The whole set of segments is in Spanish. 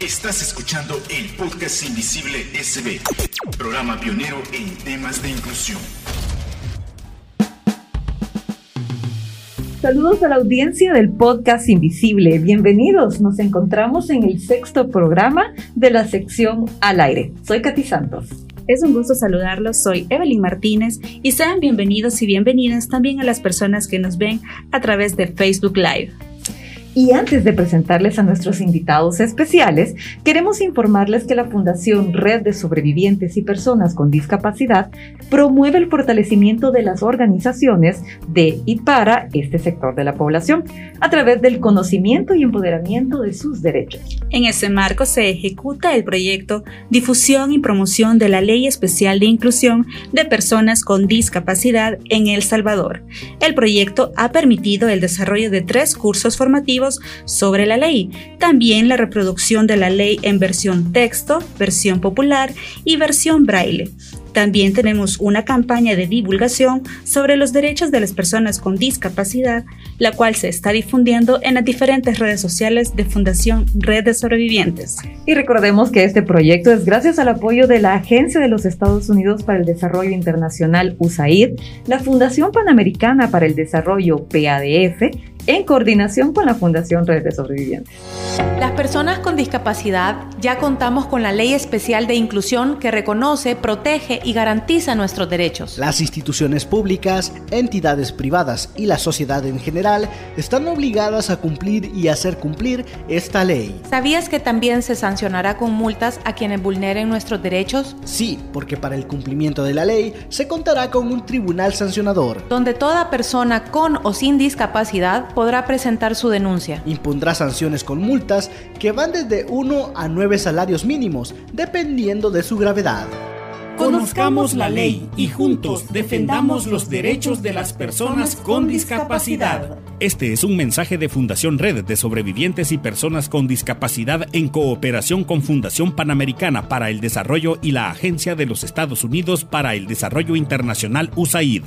Estás escuchando el podcast Invisible SB, programa pionero en temas de inclusión. Saludos a la audiencia del podcast Invisible. Bienvenidos. Nos encontramos en el sexto programa de la sección Al aire. Soy Katy Santos. Es un gusto saludarlos, soy Evelyn Martínez y sean bienvenidos y bienvenidas también a las personas que nos ven a través de Facebook Live. Y antes de presentarles a nuestros invitados especiales, queremos informarles que la Fundación Red de Sobrevivientes y Personas con Discapacidad promueve el fortalecimiento de las organizaciones de y para este sector de la población a través del conocimiento y empoderamiento de sus derechos. En ese marco se ejecuta el proyecto Difusión y Promoción de la Ley Especial de Inclusión de Personas con Discapacidad en El Salvador. El proyecto ha permitido el desarrollo de tres cursos formativos sobre la ley, también la reproducción de la ley en versión texto, versión popular y versión braille. También tenemos una campaña de divulgación sobre los derechos de las personas con discapacidad, la cual se está difundiendo en las diferentes redes sociales de Fundación Red de Sobrevivientes. Y recordemos que este proyecto es gracias al apoyo de la Agencia de los Estados Unidos para el Desarrollo Internacional USAID, la Fundación Panamericana para el Desarrollo PADF, en coordinación con la Fundación Red de Sobrevivientes. Las personas con discapacidad ya contamos con la Ley Especial de Inclusión que reconoce, protege y garantiza nuestros derechos. Las instituciones públicas, entidades privadas y la sociedad en general están obligadas a cumplir y hacer cumplir esta ley. ¿Sabías que también se sancionará con multas a quienes vulneren nuestros derechos? Sí, porque para el cumplimiento de la ley se contará con un tribunal sancionador. Donde toda persona con o sin discapacidad podrá presentar su denuncia. Impondrá sanciones con multas que van desde 1 a 9 salarios mínimos, dependiendo de su gravedad. Conozcamos la ley y juntos defendamos los derechos de las personas con discapacidad. Este es un mensaje de Fundación Red de Sobrevivientes y Personas con Discapacidad en cooperación con Fundación Panamericana para el Desarrollo y la Agencia de los Estados Unidos para el Desarrollo Internacional USAID.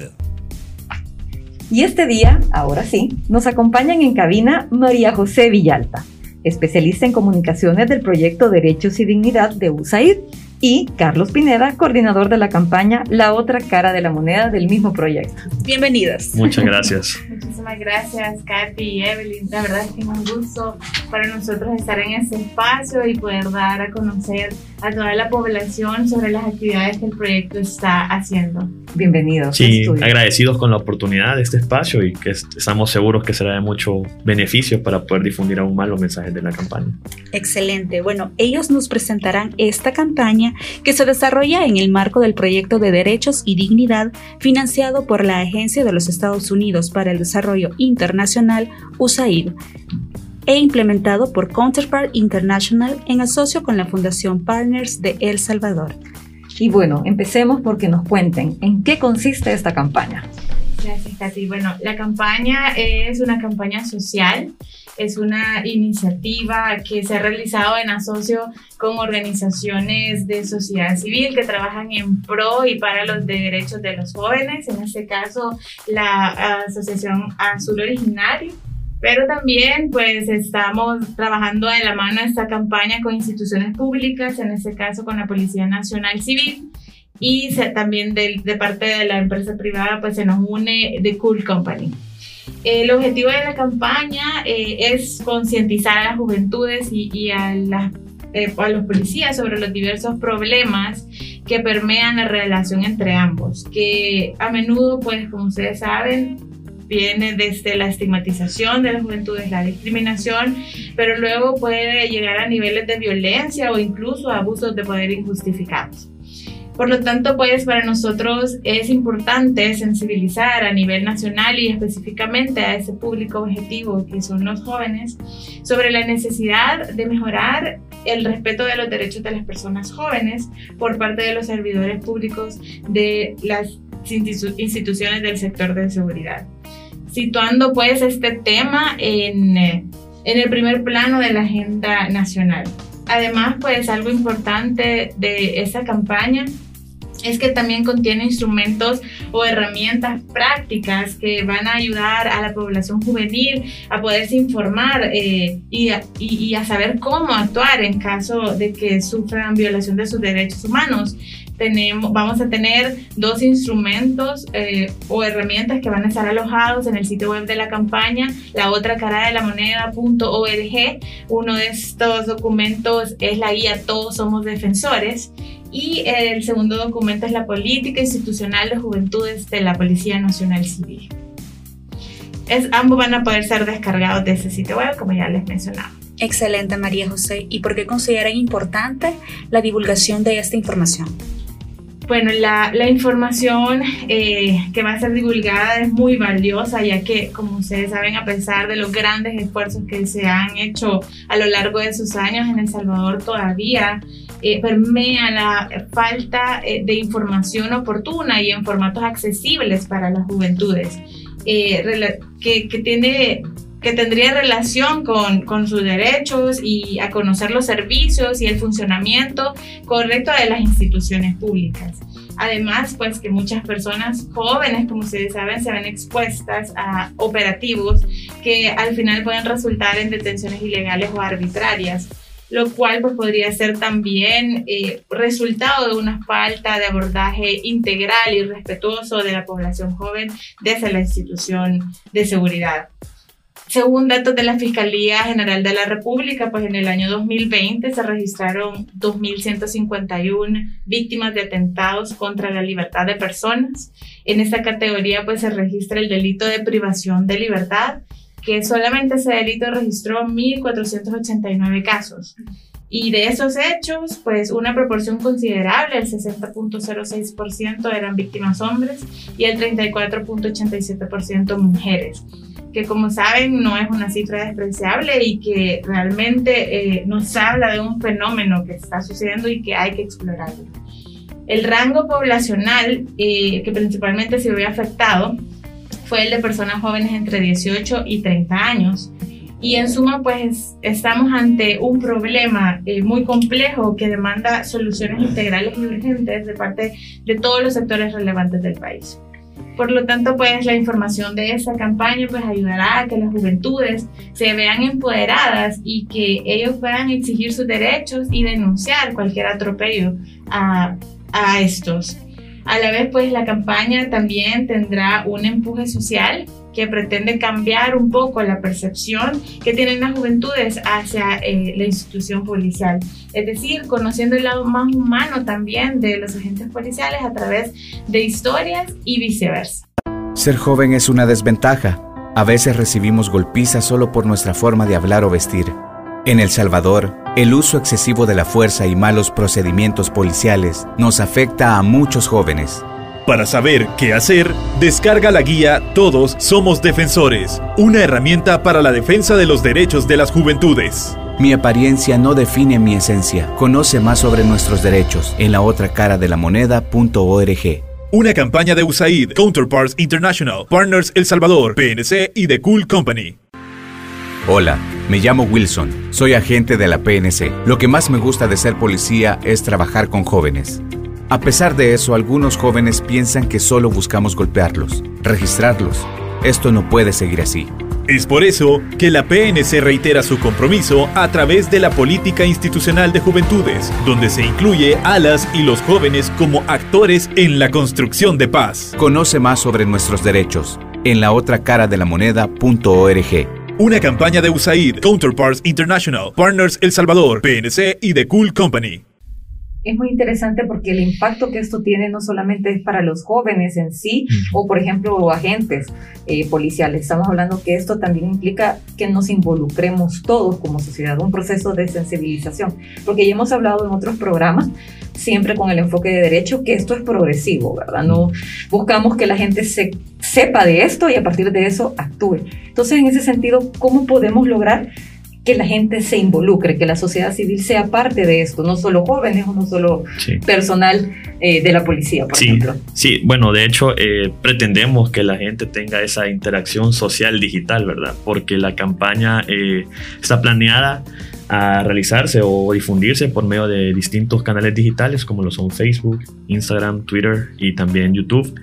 Y este día, ahora sí, nos acompañan en cabina María José Villalta, especialista en comunicaciones del proyecto Derechos y Dignidad de USAID, y Carlos Pineda, coordinador de la campaña La otra cara de la moneda del mismo proyecto. Bienvenidas. Muchas gracias. Muchísimas gracias, Katy y Evelyn. La verdad es que es un gusto para nosotros estar en este espacio y poder dar a conocer a toda la población sobre las actividades que el proyecto está haciendo. Bienvenidos. Sí, agradecidos con la oportunidad de este espacio y que estamos seguros que será de mucho beneficio para poder difundir aún más los mensajes de la campaña. Excelente. Bueno, ellos nos presentarán esta campaña que se desarrolla en el marco del proyecto de Derechos y Dignidad financiado por la Agencia de los Estados Unidos para el Desarrollo Internacional, USAID e implementado por Counterpart International en asocio con la Fundación Partners de El Salvador. Y bueno, empecemos porque nos cuenten en qué consiste esta campaña. Gracias, Katy. Bueno, la campaña es una campaña social, es una iniciativa que se ha realizado en asocio con organizaciones de sociedad civil que trabajan en pro y para los derechos de los jóvenes, en este caso la Asociación Azul Originario pero también pues estamos trabajando de la mano esta campaña con instituciones públicas, en este caso con la Policía Nacional Civil y también de, de, parte de la empresa privada pues se nos une The Cool Company. El objetivo de la campaña eh, es concientizar a las juventudes y, y a, eh, a los policías sobre los diversos problemas que permean la relación entre ambos, que a menudo pues como ustedes saben viene desde la estigmatización de la juventud, es la discriminación, pero luego puede llegar a niveles de violencia o incluso abusos de poder injustificados. Por lo tanto, pues para nosotros es importante sensibilizar a nivel nacional y específicamente a ese público objetivo que son los jóvenes sobre la necesidad de mejorar el respeto de los derechos de las personas jóvenes por parte de los servidores públicos de las instituciones del sector de seguridad situando pues este tema en, en el primer plano de la agenda nacional. Además, pues algo importante de esa campaña es que también contiene instrumentos o herramientas prácticas que van a ayudar a la población juvenil a poderse informar eh, y, a, saber cómo actuar en caso de que sufran violación de sus derechos humanos. Tenemos, vamos a tener dos instrumentos eh, o herramientas que van a estar alojados en el sitio web de la campaña, la otra cara de la moneda.org. Uno de estos documentos es la guía Todos Somos Defensores y el segundo documento es la política institucional de juventudes de la Policía Nacional Civil. Es, ambos van a poder ser descargados de ese sitio web, como ya les mencionaba. Excelente, María José. ¿Y por qué consideran importante la divulgación de esta información? Bueno, la, la información eh, que va a ser divulgada es muy valiosa, ya que, como ustedes saben, a pesar de los grandes esfuerzos que se han hecho a lo largo de sus años en El Salvador, todavía eh, permea la falta eh, de información oportuna y en formatos accesibles para las juventudes, eh, que, que, tiene que tendría relación con, con, sus derechos y a conocer los servicios y el funcionamiento correcto de las instituciones públicas. Además, pues que muchas personas jóvenes, como ustedes saben, se ven expuestas a operativos que al final pueden resultar en detenciones ilegales o arbitrarias lo cual pues, podría ser también eh, resultado de una falta de abordaje integral y respetuoso de la población joven desde la institución de seguridad. Según datos de la Fiscalía General de la República, pues en el año 2020 se registraron 2.151 víctimas de atentados contra la libertad de personas. En esta categoría pues se registra el delito de privación de libertad que solamente ese delito registró 1.489 casos. Y de esos hechos, pues una proporción considerable, el 60.06% eran víctimas hombres y el 34.87% mujeres, que como saben no es una cifra despreciable y que realmente eh, nos habla de un fenómeno que está sucediendo y que hay que explorarlo. El rango poblacional eh, que principalmente se ve afectado fue el de personas jóvenes entre 18 y 30 años. Y en suma, pues estamos ante un problema eh, muy complejo que demanda soluciones integrales y urgentes de parte de todos los sectores relevantes del país. Por lo tanto, pues la información de esta campaña pues ayudará a que las juventudes se vean empoderadas y que ellos puedan exigir sus derechos y denunciar cualquier atropello a, a estos. A la vez, pues la campaña también tendrá un empuje social que pretende cambiar un poco la percepción que tienen las juventudes hacia eh, la institución policial. Es decir, conociendo el lado más humano también de los agentes policiales a través de historias y viceversa. Ser joven es una desventaja. A veces recibimos golpizas solo por nuestra forma de hablar o vestir. En El Salvador, el uso excesivo de la fuerza y malos procedimientos policiales nos afecta a muchos jóvenes. Para saber qué hacer, descarga la guía Todos Somos Defensores, una herramienta para la defensa de los derechos de las juventudes. Mi apariencia no define mi esencia. Conoce más sobre nuestros derechos en la otra cara de la moneda.org. Una campaña de USAID, Counterparts International, Partners El Salvador, PNC y The Cool Company. Hola, me llamo Wilson, soy agente de la PNC. Lo que más me gusta de ser policía es trabajar con jóvenes. A pesar de eso, algunos jóvenes piensan que solo buscamos golpearlos, registrarlos. Esto no puede seguir así. Es por eso que la PNC reitera su compromiso a través de la política institucional de juventudes, donde se incluye a las y los jóvenes como actores en la construcción de paz. Conoce más sobre nuestros derechos en la otra cara de la moneda.org. Una campaña de USAID, Counterparts International, Partners El Salvador, PNC y The Cool Company. Es muy interesante porque el impacto que esto tiene no solamente es para los jóvenes en sí, o por ejemplo agentes eh, policiales. Estamos hablando que esto también implica que nos involucremos todos como sociedad, un proceso de sensibilización. Porque ya hemos hablado en otros programas siempre con el enfoque de derecho, que esto es progresivo, ¿verdad? No buscamos que la gente se, sepa de esto y a partir de eso actúe. Entonces, en ese sentido, ¿cómo podemos lograr que la gente se involucre, que la sociedad civil sea parte de esto, no solo jóvenes o no solo personal eh, de la policía, por ejemplo. Sí, bueno, de hecho, eh, pretendemos que la gente tenga esa interacción social digital, ¿verdad? Porque la campaña eh, está planeada a realizarse o difundirse por medio de distintos canales digitales como lo son Facebook, Instagram, Twitter y también YouTube.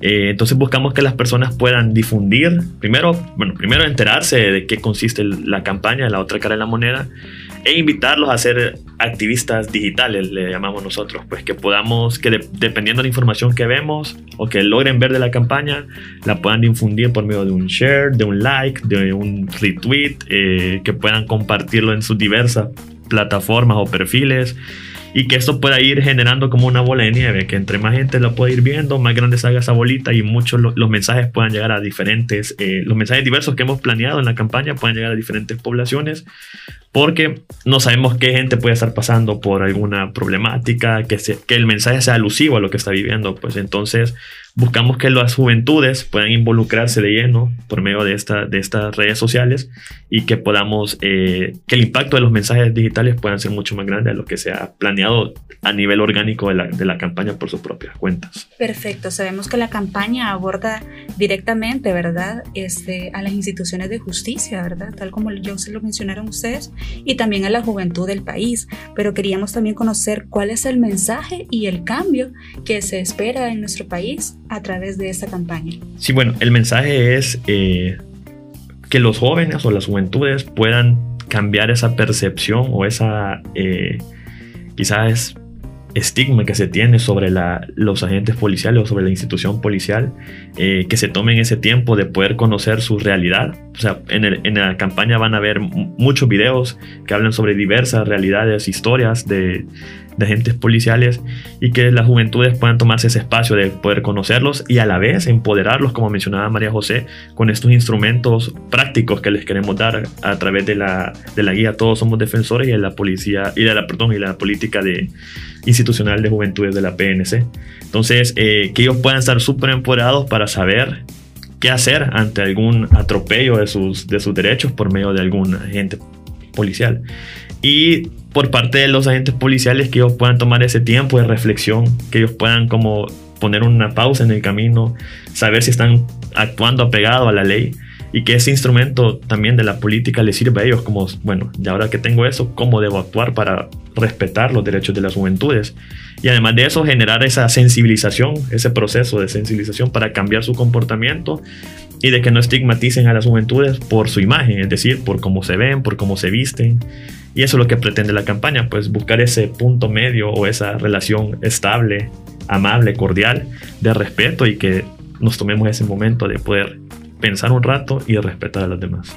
Eh, entonces buscamos que las personas puedan difundir, primero, bueno, primero enterarse de qué consiste la campaña, la otra cara de la moneda, e invitarlos a ser activistas digitales, le llamamos nosotros, pues que podamos, que dependiendo de la información que vemos o que logren ver de la campaña, la puedan difundir por medio de un share, de un like, de un retweet, eh, que puedan compartirlo en sus diversas plataformas o perfiles y que esto pueda ir generando como una bola de nieve, que entre más gente lo pueda ir viendo, más grande se haga esa bolita y muchos los mensajes puedan llegar a diferentes, eh, los mensajes diversos que hemos planeado en la campaña puedan llegar a diferentes poblaciones, porque no sabemos qué gente puede estar pasando por alguna problemática, que, que el mensaje sea alusivo a lo que está viviendo, pues entonces buscamos que las juventudes puedan involucrarse de lleno por medio de, esta, de estas redes sociales y que podamos, eh, que el impacto de los mensajes digitales puedan ser mucho más grande de lo que se ha planeado a nivel orgánico de la, de la campaña por sus propias cuentas. Perfecto, sabemos que la campaña aborda directamente, ¿verdad? Este, a las instituciones de justicia, ¿verdad? Tal como yo se lo mencionaron ustedes, y también a la juventud del país, pero queríamos también conocer cuál es el mensaje y el cambio que se espera en nuestro país a través de esta campaña? Sí, bueno, el mensaje es eh, que los jóvenes o las juventudes puedan cambiar esa percepción o esa eh, quizás estigma que se tiene sobre los agentes policiales o sobre la institución policial, eh, que se tomen ese tiempo de poder conocer su realidad. O sea, en, en, la campaña van a ver muchos videos que hablan sobre diversas realidades, historias de, de agentes policiales y que las juventudes puedan tomarse ese espacio de poder conocerlos y a la vez empoderarlos, como mencionaba María José, con estos instrumentos prácticos que les queremos dar a través de la, de la guía Todos somos defensores y de la policía y de la, perdón, y la política de, institucional de juventudes de la PNC. Entonces, eh, que ellos puedan estar súper empoderados para saber qué hacer ante algún atropello de sus, de sus derechos por medio de algún agente policial. Y por parte de los agentes policiales que ellos puedan tomar ese tiempo de reflexión, que ellos puedan como poner una pausa en el camino, saber si están actuando apegado a la ley y que ese instrumento también de la política les sirva a ellos como, bueno, y ahora que tengo eso, ¿cómo debo actuar para respetar los derechos de las juventudes? Y además de eso, generar esa sensibilización, ese proceso de sensibilización para cambiar su comportamiento y de que no estigmaticen a las juventudes por su imagen, es decir, por cómo se ven, por cómo se visten. Y eso es lo que pretende la campaña, pues buscar ese punto medio o esa relación estable, amable, cordial, de respeto y que nos tomemos ese momento de poder pensar un rato y respetar a los demás.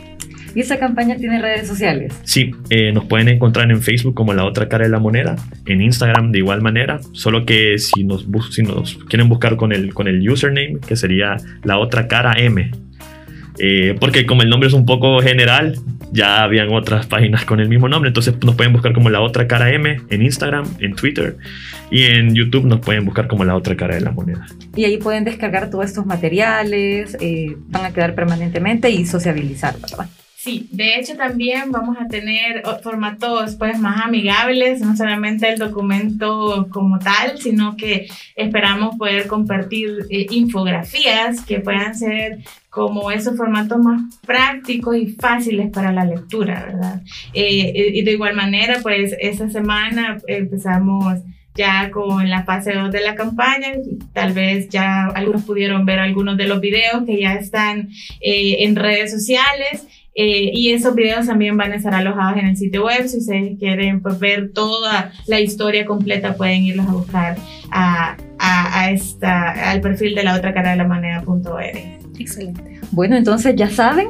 ¿Y esa campaña tiene redes sociales? Sí, eh, nos pueden encontrar en Facebook como La Otra Cara de la Moneda, en Instagram de igual manera, solo que si nos, si nos quieren buscar con el, con el username, que sería La Otra Cara M, eh, porque como el nombre es un poco general, ya habían otras páginas con el mismo nombre, entonces nos pueden buscar como La Otra Cara M en Instagram, en Twitter y en YouTube nos pueden buscar como La Otra Cara de la Moneda. Y ahí pueden descargar todos estos materiales, eh, van a quedar permanentemente y sociabilizar, ¿verdad? Sí, de hecho también vamos a tener formatos pues más amigables, no solamente el documento como tal, sino que esperamos poder compartir eh, infografías que puedan ser como esos formatos más prácticos y fáciles para la lectura, ¿verdad? Eh, y de igual manera, pues esta semana empezamos ya con la fase 2 de la campaña. Tal vez ya algunos pudieron ver algunos de los videos que ya están eh, en redes sociales. Eh, y esos videos también van a estar alojados en el sitio web. Si ustedes quieren pues, ver toda la historia completa, pueden irlos a buscar a, a, esta, al perfil de la otra cara de la manera.org. Excelente. Bueno, entonces ya saben,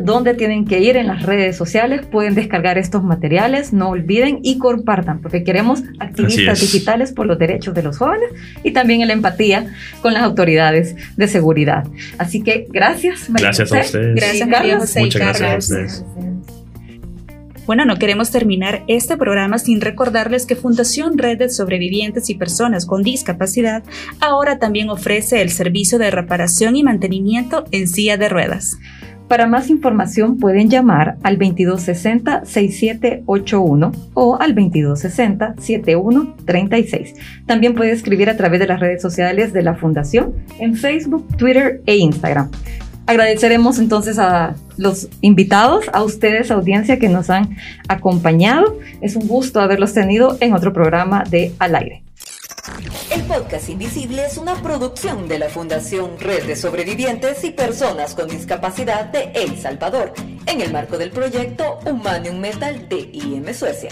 dónde tienen que ir en las redes sociales, pueden descargar estos materiales, no olviden y compartan, porque queremos activistas digitales por los derechos de los jóvenes y también la empatía con las autoridades de seguridad. Así que gracias, María Gracias a ustedes. Gracias, José. Muchas gracias a ustedes. Bueno, no queremos terminar este programa sin recordarles que Fundación Red de Sobrevivientes y Personas con Discapacidad ahora también ofrece el servicio de reparación y mantenimiento en silla de ruedas. Para más información pueden llamar al 2260-6781 o al 2260-7136. También puede escribir a través de las redes sociales de la Fundación en Facebook, Twitter e Instagram. Agradeceremos entonces a los invitados, a ustedes, audiencia que nos han acompañado. Es un gusto haberlos tenido en otro programa de Al aire. El podcast Invisible es una producción de la Fundación Red de Sobrevivientes y Personas con Discapacidad de El Salvador, en el marco del proyecto Humanium Metal de IM Suecia.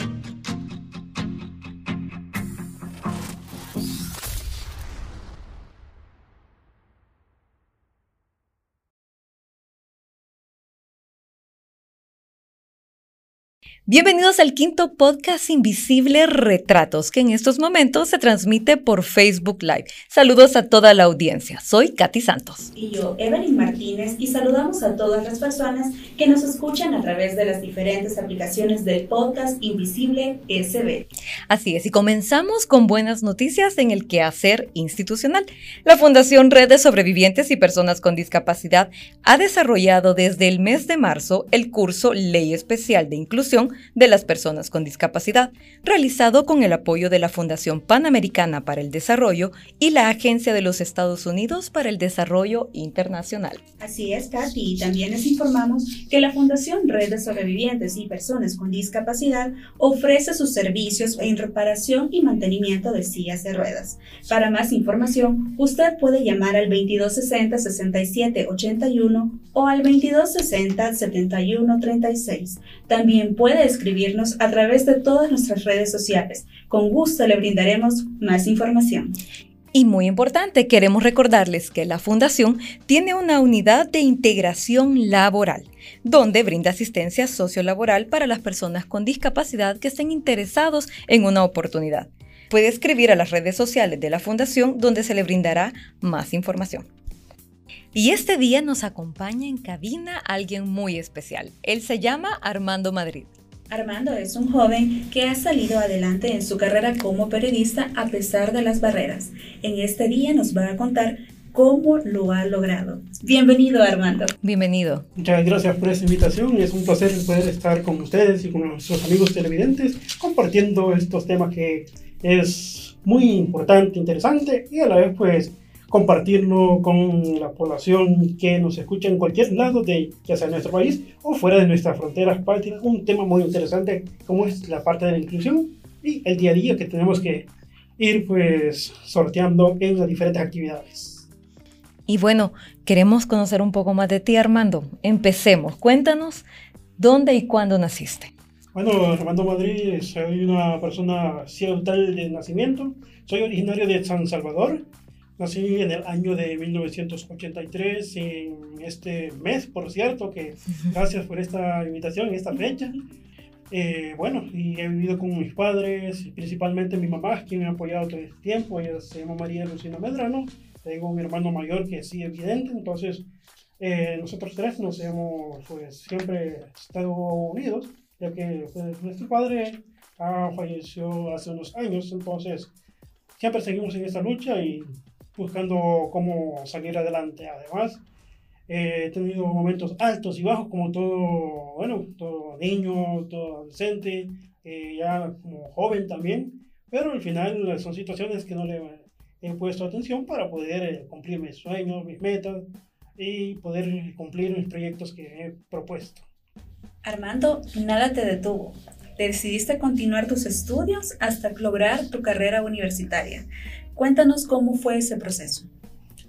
Bienvenidos al quinto podcast Invisible Retratos, que en estos momentos se transmite por Facebook Live. Saludos a toda la audiencia. Soy Katy Santos. Y yo, Evelyn Martínez, y saludamos a todas las personas que nos escuchan a través de las diferentes aplicaciones del podcast Invisible SB. Así es, y comenzamos con buenas noticias en el quehacer institucional. La Fundación Red de Sobrevivientes y Personas con Discapacidad ha desarrollado desde el mes de marzo el curso Ley Especial de Inclusión de las personas con discapacidad, realizado con el apoyo de la Fundación Panamericana para el Desarrollo y la Agencia de los Estados Unidos para el Desarrollo Internacional. Así es, Katy, y también les informamos que la Fundación Red de Sobrevivientes y Personas con Discapacidad ofrece sus servicios en reparación y mantenimiento de sillas de ruedas. Para más información, usted puede llamar al 2260 6781 o al 2260 7136. También puede escribirnos a través de todas nuestras redes sociales. Con gusto le brindaremos más información. Y muy importante, queremos recordarles que la Fundación tiene una unidad de integración laboral, donde brinda asistencia sociolaboral para las personas con discapacidad que estén interesados en una oportunidad. Puede escribir a las redes sociales de la Fundación donde se le brindará más información. Y este día nos acompaña en cabina alguien muy especial. Él se llama Armando Madrid. Armando es un joven que ha salido adelante en su carrera como periodista a pesar de las barreras. En este día nos va a contar cómo lo ha logrado. Bienvenido, Armando. Bienvenido. Muchas gracias por esta invitación. Es un placer poder estar con ustedes y con nuestros amigos televidentes compartiendo estos temas que es muy importante, interesante y a la vez pues compartirlo con la población que nos escucha en cualquier lado, de, ya sea nuestro país o fuera de nuestras fronteras patria. Un tema muy interesante como es la parte de la inclusión y el día a día que tenemos que ir pues sorteando en las diferentes actividades. Y bueno, queremos conocer un poco más de ti, Armando. Empecemos. Cuéntanos dónde y cuándo naciste. Bueno, Armando Madrid, soy una persona tal de nacimiento. Soy originario de San Salvador, Nací en el año de 1983, en este mes, por cierto, que gracias por esta invitación en esta fecha. Eh, bueno, y he vivido con mis padres, principalmente mi mamá, quien me ha apoyado todo este tiempo. Ella se llama María Lucina Medrano. Tengo un hermano mayor que sí, evidente. Entonces, eh, nosotros tres nos hemos pues, siempre estado unidos, ya que pues, nuestro padre ha fallecido hace unos años. Entonces, siempre seguimos en esta lucha y buscando cómo salir adelante. Además, eh, he tenido momentos altos y bajos como todo, bueno, todo niño, todo adolescente, eh, ya como joven también, pero al final son situaciones que no le he puesto atención para poder eh, cumplir mis sueños, mis metas y poder cumplir mis proyectos que he propuesto. Armando, nada te detuvo. Decidiste continuar tus estudios hasta lograr tu carrera universitaria. Cuéntanos cómo fue ese proceso.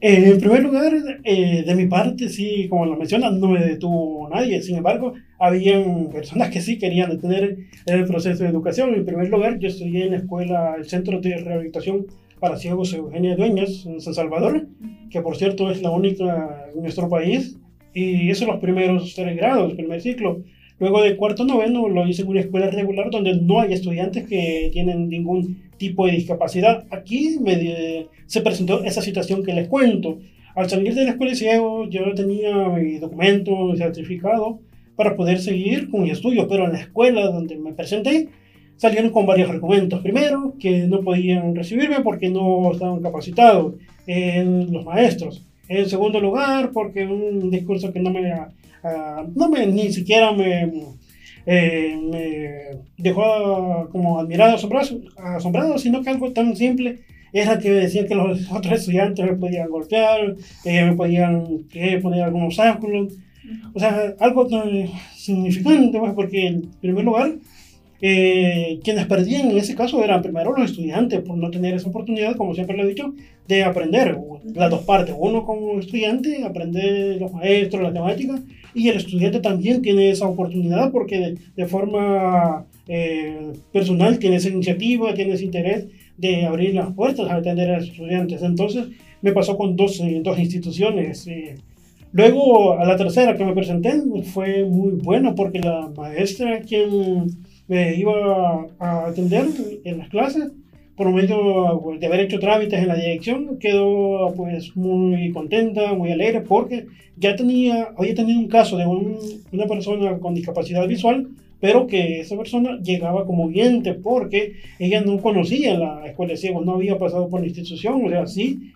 Eh, en primer lugar, eh, de mi parte, sí, como lo mencionas, no me detuvo nadie. Sin embargo, había personas que sí querían detener el proceso de educación. En primer lugar, yo estudié en la escuela, el Centro de Rehabilitación para Ciegos Eugenia Dueñas, en San Salvador, que por cierto es la única en nuestro país. Y eso los primeros tres grados, el primer ciclo. Luego de cuarto noveno lo hice en una escuela regular donde no hay estudiantes que tienen ningún tipo de discapacidad. Aquí me, se presentó esa situación que les cuento. Al salir de la escuela ciego, yo tenía mi documento, mi certificado para poder seguir con mis estudios, pero en la escuela donde me presenté salieron con varios argumentos. Primero, que no podían recibirme porque no estaban capacitados los maestros. En segundo lugar, porque un discurso que no me, uh, no me ni siquiera me eh, me dejó como admirado, asombrado, asombrado, sino que algo tan simple era que decían que los otros estudiantes me podían golpear, eh, me podían eh, poner algún obstáculo. O sea, algo tan significante, pues, porque en primer lugar, eh, quienes perdían en ese caso eran primero los estudiantes por no tener esa oportunidad, como siempre lo he dicho, de aprender las dos partes. Uno como estudiante aprende los maestros, la temática, y el estudiante también tiene esa oportunidad porque de, forma eh, personal tiene esa iniciativa, tiene ese interés de abrir las puertas a atender a los estudiantes. Entonces me pasó con dos, eh, dos instituciones. luego a la tercera que me presenté fue muy bueno porque la maestra quien me iba a atender en las clases por medio pues, de haber hecho trámites en la dirección, quedó pues muy contenta, muy alegre, porque ya tenía, había tenido un caso de una persona con discapacidad visual, pero que esa persona llegaba como oyente porque ella no conocía la escuela de ciegos, no había pasado por la institución, o sea, sí,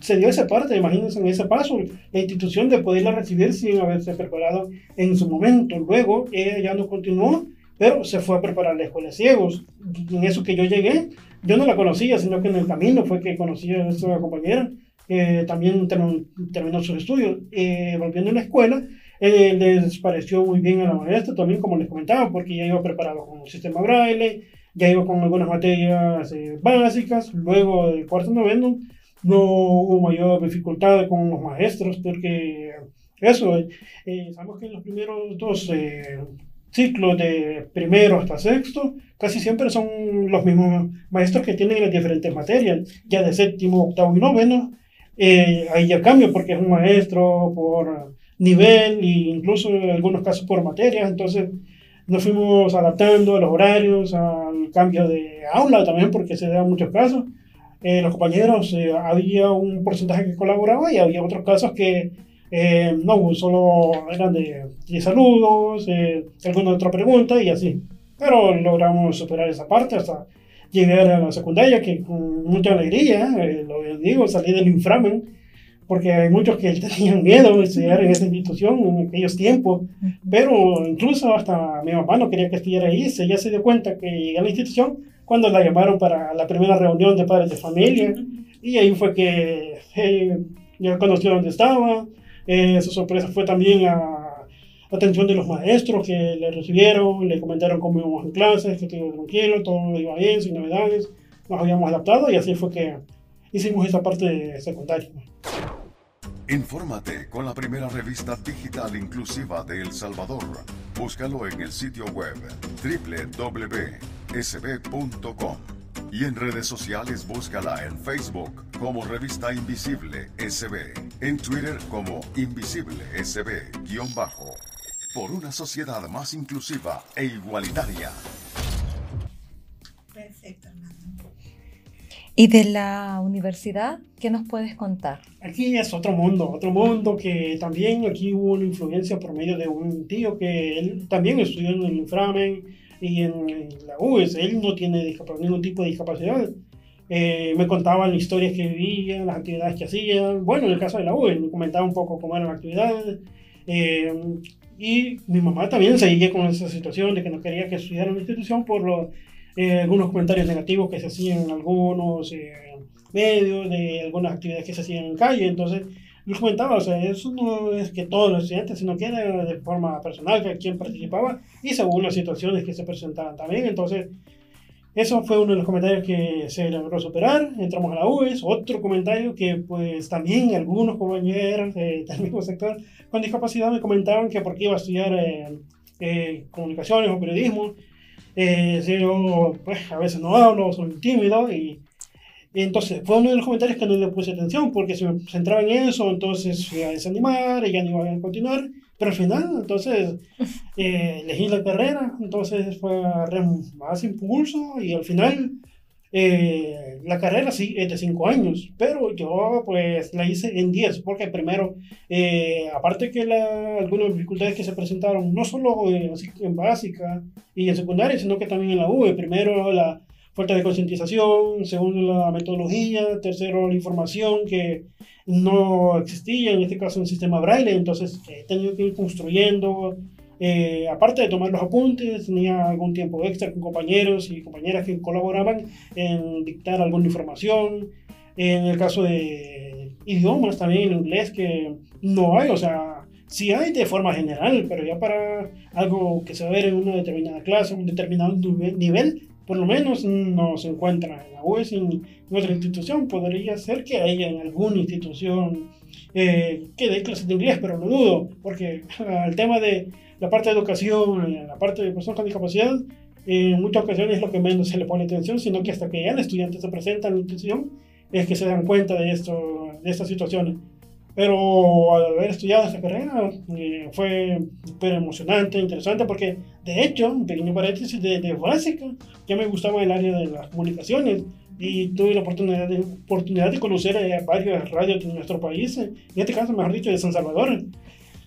se dio esa parte, imagínense en ese paso, la institución de poderla recibir sin haberse preparado en su momento. Luego ella ya no continuó pero se fue a preparar la escuela de ciegos. En eso que yo llegué, yo no la conocía, sino que en el camino fue que conocí a nuestra compañera, que también terminó, sus estudios. Eh, volviendo a la escuela, eh, les pareció muy bien a la maestra, también como les comentaba, porque ya iba preparado con el sistema braille, ya iba con algunas materias eh, básicas, luego del cuarto noveno no hubo mayor dificultad con los maestros, porque eso, sabemos que en los primeros dos ciclo de primero hasta sexto, casi siempre son los mismos maestros que tienen las diferentes materias. Ya de séptimo, octavo y noveno, eh, ahí ya porque es un maestro por nivel e incluso en algunos casos por materias. Entonces nos fuimos adaptando a los horarios, al cambio de aula también porque se da muchos casos. Eh, los compañeros, eh, había un porcentaje que colaboraba y había otros casos que eh, no, solo eran de, saludos, eh, alguna otra pregunta y así. Pero logramos superar esa parte hasta llegar a la secundaria, que con mucha alegría, eh, lo digo, salí del inframen, porque hay muchos que tenían miedo de estudiar en esa institución en aquellos tiempos, pero incluso hasta mi mamá no quería que estudiara ahí, ella se dio cuenta que llegué a la institución cuando la llamaron para la primera reunión de padres de familia, y ahí fue que eh, ya conoció dónde estaba, eh, su sorpresa fue también a atención de los maestros que le recibieron, le comentaron cómo íbamos en clases, que todo tranquilo, todo iba bien, sin novedades, nos habíamos adaptado y así fue que hicimos esa parte secundaria. Infórmate con la primera revista digital inclusiva de El Salvador. Búscalo en el sitio web www.sb.com. Y en redes sociales búscala en Facebook como Revista Invisible SB, en Twitter como Invisible SB-bajo, por una sociedad más inclusiva e igualitaria. Perfecto, ¿Y de la universidad qué nos puedes contar? Aquí es otro mundo, otro mundo que también aquí hubo una influencia por medio de un tío que él también estudió en el Inframen y en la UES, él no tiene ningún tipo de discapacidad. Eh, me contaban historias que vivían, las actividades que hacían. Bueno, en el caso de la UES, me comentaba un poco cómo eran las actividades. Eh, y mi mamá también seguía con esa situación de que no quería que estudiara en la institución por los, eh, algunos comentarios negativos que se hacían en algunos medios, de algunas actividades que se hacían en calle. Entonces, les comentaba, o sea, eso no es que todos los estudiantes, sino que era de forma personal que quien participaba y según las situaciones que se presentaban también. Entonces, eso fue uno de los comentarios que se logró superar. Entramos a la UES. Otro comentario que, pues, también algunos compañeros del mismo sector con discapacidad me comentaban que porque iba a estudiar eh, eh, comunicaciones o periodismo, eh, yo, pues, a veces no hablo, soy tímido y entonces, fue uno de los comentarios que no le puse atención, porque si me centraba en eso, entonces iba a desanimar y ya no iba a continuar. Pero al final, entonces, eh, elegí la carrera, entonces fue más impulso y al final eh, la carrera sí es de 5 años, pero yo pues la hice en 10, porque primero, eh, aparte que la, algunas dificultades que se presentaron, no solo en, en básica y en secundaria, sino que también en la UE, primero la falta de concientización, segundo la metodología, tercero la información que no existía, en este caso un sistema braille, entonces he tenido que ir construyendo eh, aparte de tomar los apuntes, tenía algún tiempo extra con compañeros y compañeras que colaboraban en dictar alguna información. En el caso de idiomas también, en inglés, que no hay, o sea, sí hay de forma general, pero ya para algo que se va a ver en una determinada clase, un determinado nivel, por lo menos no se encuentra en la UES en otra institución. Podría ser que haya en alguna institución eh, que dé clases de inglés, pero no dudo, porque al tema de la parte de educación, la parte de personas con discapacidad, en muchas ocasiones es lo que menos se le pone atención, sino que hasta que ya el estudiante se presenta en la institución es que se dan cuenta de, esto, de estas situaciones. Pero al haber estudiado esta carrera eh, fue súper emocionante, interesante, porque de hecho, un pequeño paréntesis de, de, básica, ya me gustaba el área de las comunicaciones y tuve la oportunidad de, oportunidad de conocer eh, varias radios de nuestro país, en este caso, mejor dicho, de San Salvador.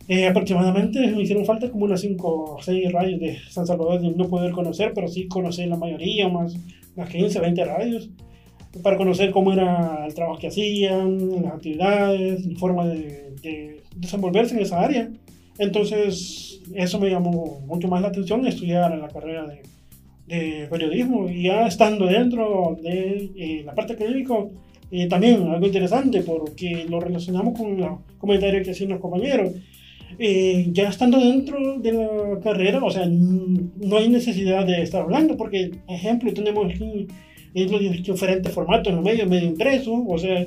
Eh, aproximadamente me hicieron falta como unas 5 o 6 radios de San Salvador de no poder conocer, pero sí conocer la mayoría, más, más 15, 20 radios para conocer cómo era el trabajo que hacían, las actividades, la forma de, desenvolverse en esa área. Entonces, eso me llamó mucho más la atención, estudiar la carrera de, de periodismo y ya estando dentro de eh, la parte académica, eh, también algo interesante porque lo relacionamos con los comentarios que hacían los compañeros. Eh, ya estando dentro de la carrera, o sea, no hay necesidad de estar hablando porque, ejemplo, tenemos aquí en los diferentes formatos, los medios, medio impreso, o sea,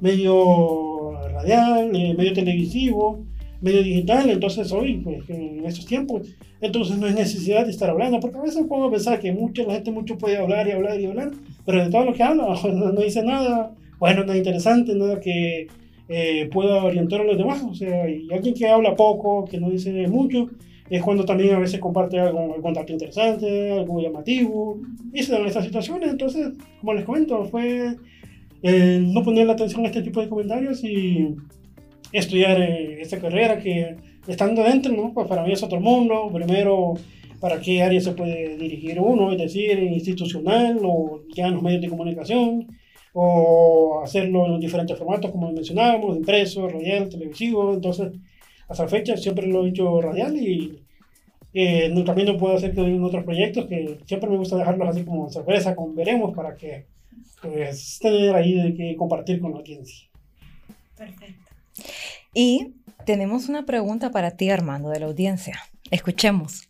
medio radial, eh, medio televisivo, medio digital, entonces hoy, pues, en estos tiempos, entonces no hay necesidad de estar hablando, porque a veces puedo pensar que mucha la gente mucho puede hablar y hablar y hablar, pero de todo lo que habla no, dice nada, bueno, nada interesante, nada que eh, pueda orientar a los demás, o sea, y alguien que habla poco, que no dice mucho, es cuando también a veces comparte algo, algún dato interesante, algo llamativo, y se dan estas situaciones. Entonces, como les comento, fue eh, no poner la atención a este tipo de comentarios y estudiar eh, esta carrera que estando dentro, ¿no? pues para mí es otro mundo. Primero, para qué área se puede dirigir uno, es decir, institucional o ya en los medios de comunicación, o hacerlo en diferentes formatos, como mencionábamos, impreso, radial, televisivo. Entonces, hasta la fecha siempre lo he hecho radial y eh, también lo puedo hacer en otros proyectos que siempre me gusta dejarlos así como sorpresa, con veremos para que pues tener ahí de que compartir con la audiencia. Perfecto. Y tenemos una pregunta para ti, Armando, de la audiencia. Escuchemos.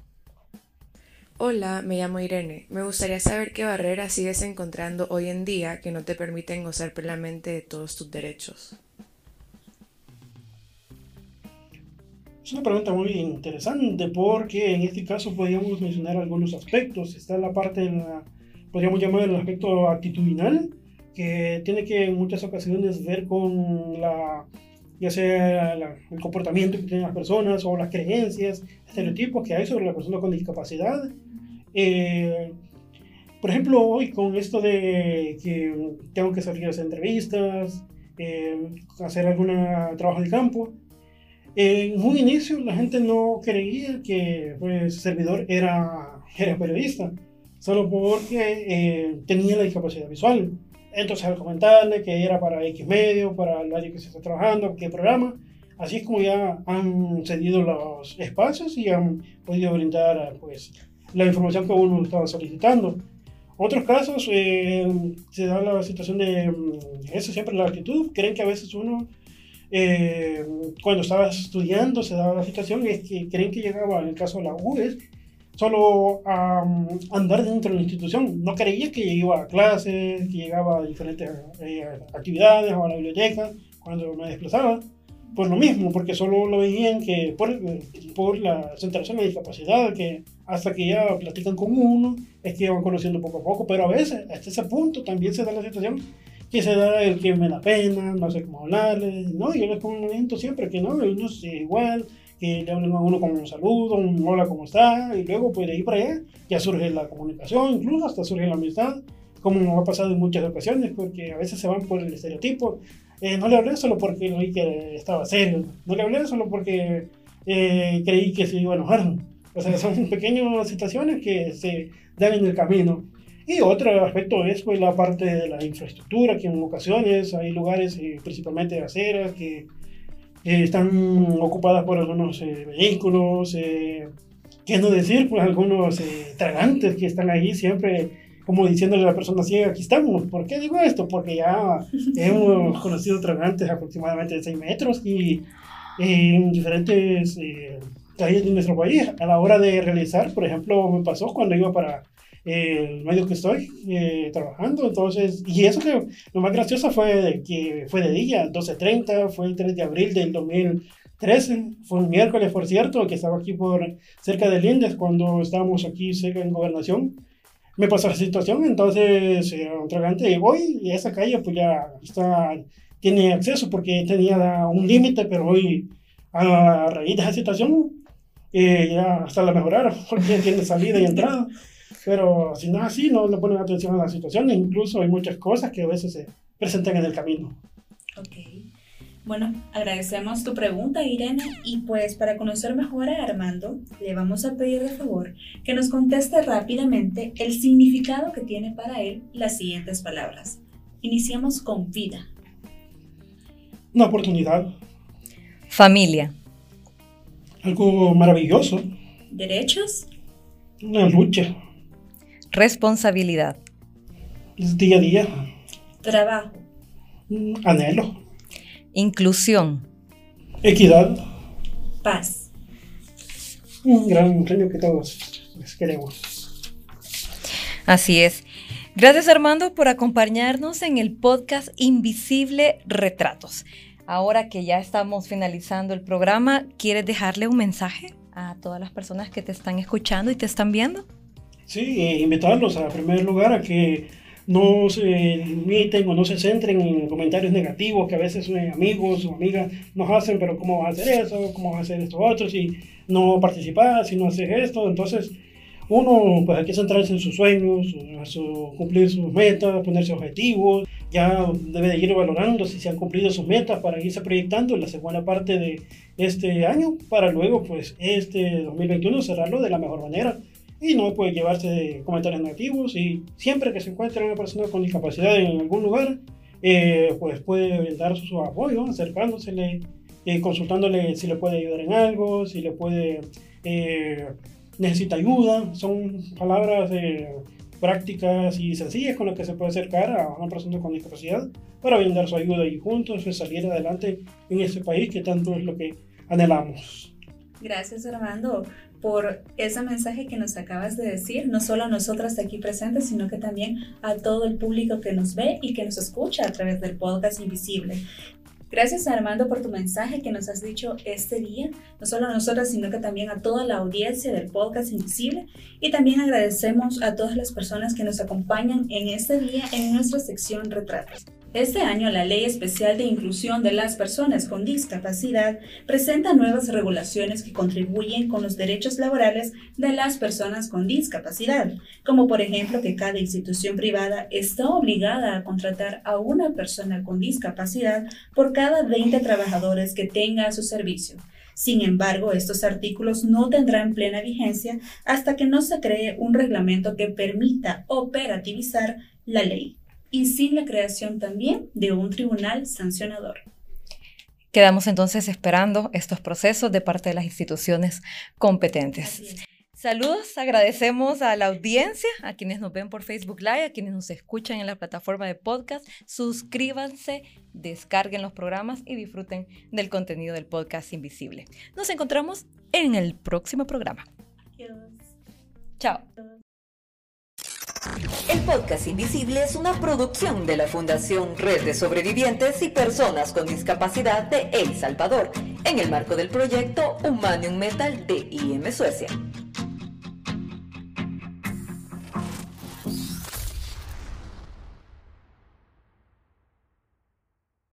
Hola, me llamo Irene. Me gustaría saber qué barreras sigues encontrando hoy en día que no te permiten gozar plenamente de todos tus derechos. Es una pregunta muy interesante porque en este caso podríamos mencionar algunos aspectos. Está la parte, de podríamos llamar el aspecto actitudinal, que tiene que en muchas ocasiones ver con la, ya sea el comportamiento que tienen las personas o las creencias, estereotipos que hay sobre la persona con discapacidad. Eh, por ejemplo, hoy con esto de que tengo que salir a hacer entrevistas, eh, hacer algún trabajo de campo, en un inicio la gente no creía que pues, servidor era, era periodista, solo porque eh, tenía la discapacidad visual. Entonces al comentarle que era para X medio, para el área que se está trabajando, qué programa, así es como ya han cedido los espacios y han podido brindar pues, la información que uno estaba solicitando. Otros casos eh, se da la situación de, mm, eso siempre la actitud, creen que a veces uno eh, cuando estaba estudiando se daba la situación es que creen que llegaba, en el caso de la UES, solo a andar dentro de la institución. No creía que iba a clases, que llegaba a diferentes eh, actividades o a la biblioteca cuando me desplazaba. Por lo mismo, porque solo lo veían que por, por la centración de discapacidad, que hasta que ya platican con uno, es que van conociendo poco a poco, pero a veces, hasta ese punto, también se da la situación que se da el que me da pena, no sé cómo hablarle, ¿no? Yo les comento siempre que no, uno es igual, que le hablen a uno con un saludo, un hola, ¿cómo está? Y luego, pues de ahí para allá, ya surge la comunicación, incluso hasta surge la amistad, como ha pasado en muchas ocasiones, porque a veces se van por el estereotipo. Eh, no le hablé solo porque vi que estaba serio, no le hablé solo porque eh, creí que se iba a enojar. O sea, son pequeñas situaciones que se dan en el camino. Y otro aspecto es pues, la parte de la infraestructura, que en ocasiones hay lugares, eh, principalmente de aceras, que eh, están ocupadas por algunos eh, vehículos, qué no decir, pues algunos eh, tragantes que están ahí siempre como diciéndole a la persona ciega, aquí estamos. ¿Por qué digo esto? Porque ya hemos conocido tragantes aproximadamente de 6 metros y en diferentes eh, calles de nuestro país. A la hora de realizar, por ejemplo, me pasó cuando iba para el medio que estoy eh, trabajando, entonces, y eso que lo más gracioso fue que fue de día, 12.30, fue el 3 de abril del 2013, fue un miércoles, por cierto, que estaba aquí por cerca de Lindes, cuando estábamos aquí cerca en Gobernación, me pasó la situación, entonces eh, tragante voy y esa calle pues ya está, tiene acceso porque tenía un límite, pero hoy a raíz de esa situación eh, ya hasta la mejoraron porque tiene salida y entrada. Pero si no es así, no le ponen atención a la situación, e incluso hay muchas cosas que a veces se presentan en el camino. Ok. Bueno, agradecemos tu pregunta, Irene, y pues para conocer mejor a Armando, le vamos a pedir de favor que nos conteste rápidamente el significado que tiene para él las siguientes palabras. Iniciamos con vida. Una oportunidad. Familia. Algo maravilloso. Derechos. Una lucha. Responsabilidad. Día a día. Trabajo. Anhelo. Inclusión. Equidad. Paz. Un gran premio que todos les queremos. Así es. Gracias Armando por acompañarnos en el podcast Invisible Retratos. Ahora que ya estamos finalizando el programa, ¿quieres dejarle un mensaje a todas las personas que te están escuchando y te están viendo? Sí, eh, invitarlos a primer lugar a que no se limiten o no se centren en comentarios negativos que a veces sus amigos o amigas nos hacen, pero ¿cómo vas a hacer eso? ¿Cómo vas a hacer esto otro? Si no participas, si no haces esto, entonces uno pues hay que centrarse en sus sueños, cumplir sus metas, ponerse objetivos, ya debe de ir valorando si se han cumplido sus metas para irse proyectando en la segunda parte de este año, para luego pues este 2021 cerrarlo de la mejor manera y no puede llevarse comentarios negativos y siempre que se encuentre una persona con discapacidad en algún lugar, eh, pues puede dar su apoyo, acercándosele, eh, consultándole si le puede ayudar en algo, si le puede, eh, necesita ayuda, son palabras prácticas y sencillas con las que se puede acercar a una persona con discapacidad para brindar su ayuda y juntos salir adelante en este país que tanto es lo que anhelamos. Gracias Armando por ese mensaje que nos acabas de decir, no solo a nosotras aquí presentes, sino que también a todo el público que nos ve y que nos escucha a través del podcast Invisible. Gracias Armando por tu mensaje que nos has dicho este día, no solo a nosotras, sino que también a toda la audiencia del podcast Invisible. Y también agradecemos a todas las personas que nos acompañan en este día en nuestra sección Retratos. Este año la Ley Especial de Inclusión de las Personas con Discapacidad presenta nuevas regulaciones que contribuyen con los derechos laborales de las personas con discapacidad, como por ejemplo que cada institución privada está obligada a contratar a una persona con discapacidad por cada 20 trabajadores que tenga a su servicio. Sin embargo, estos artículos no tendrán plena vigencia hasta que no se cree un reglamento que permita operativizar la ley y sin la creación también de un tribunal sancionador. Quedamos entonces esperando estos procesos de parte de las instituciones competentes. Saludos, agradecemos a la audiencia, a quienes nos ven por Facebook Live, a quienes nos escuchan en la plataforma de podcast. Suscríbanse, descarguen los programas y disfruten del contenido del podcast Invisible. Nos encontramos en el próximo programa. Adiós. Chao. El podcast Invisible es una producción de la Fundación Red de Sobrevivientes y Personas con Discapacidad de El Salvador, en el marco del proyecto Humanium Metal de IM Suecia.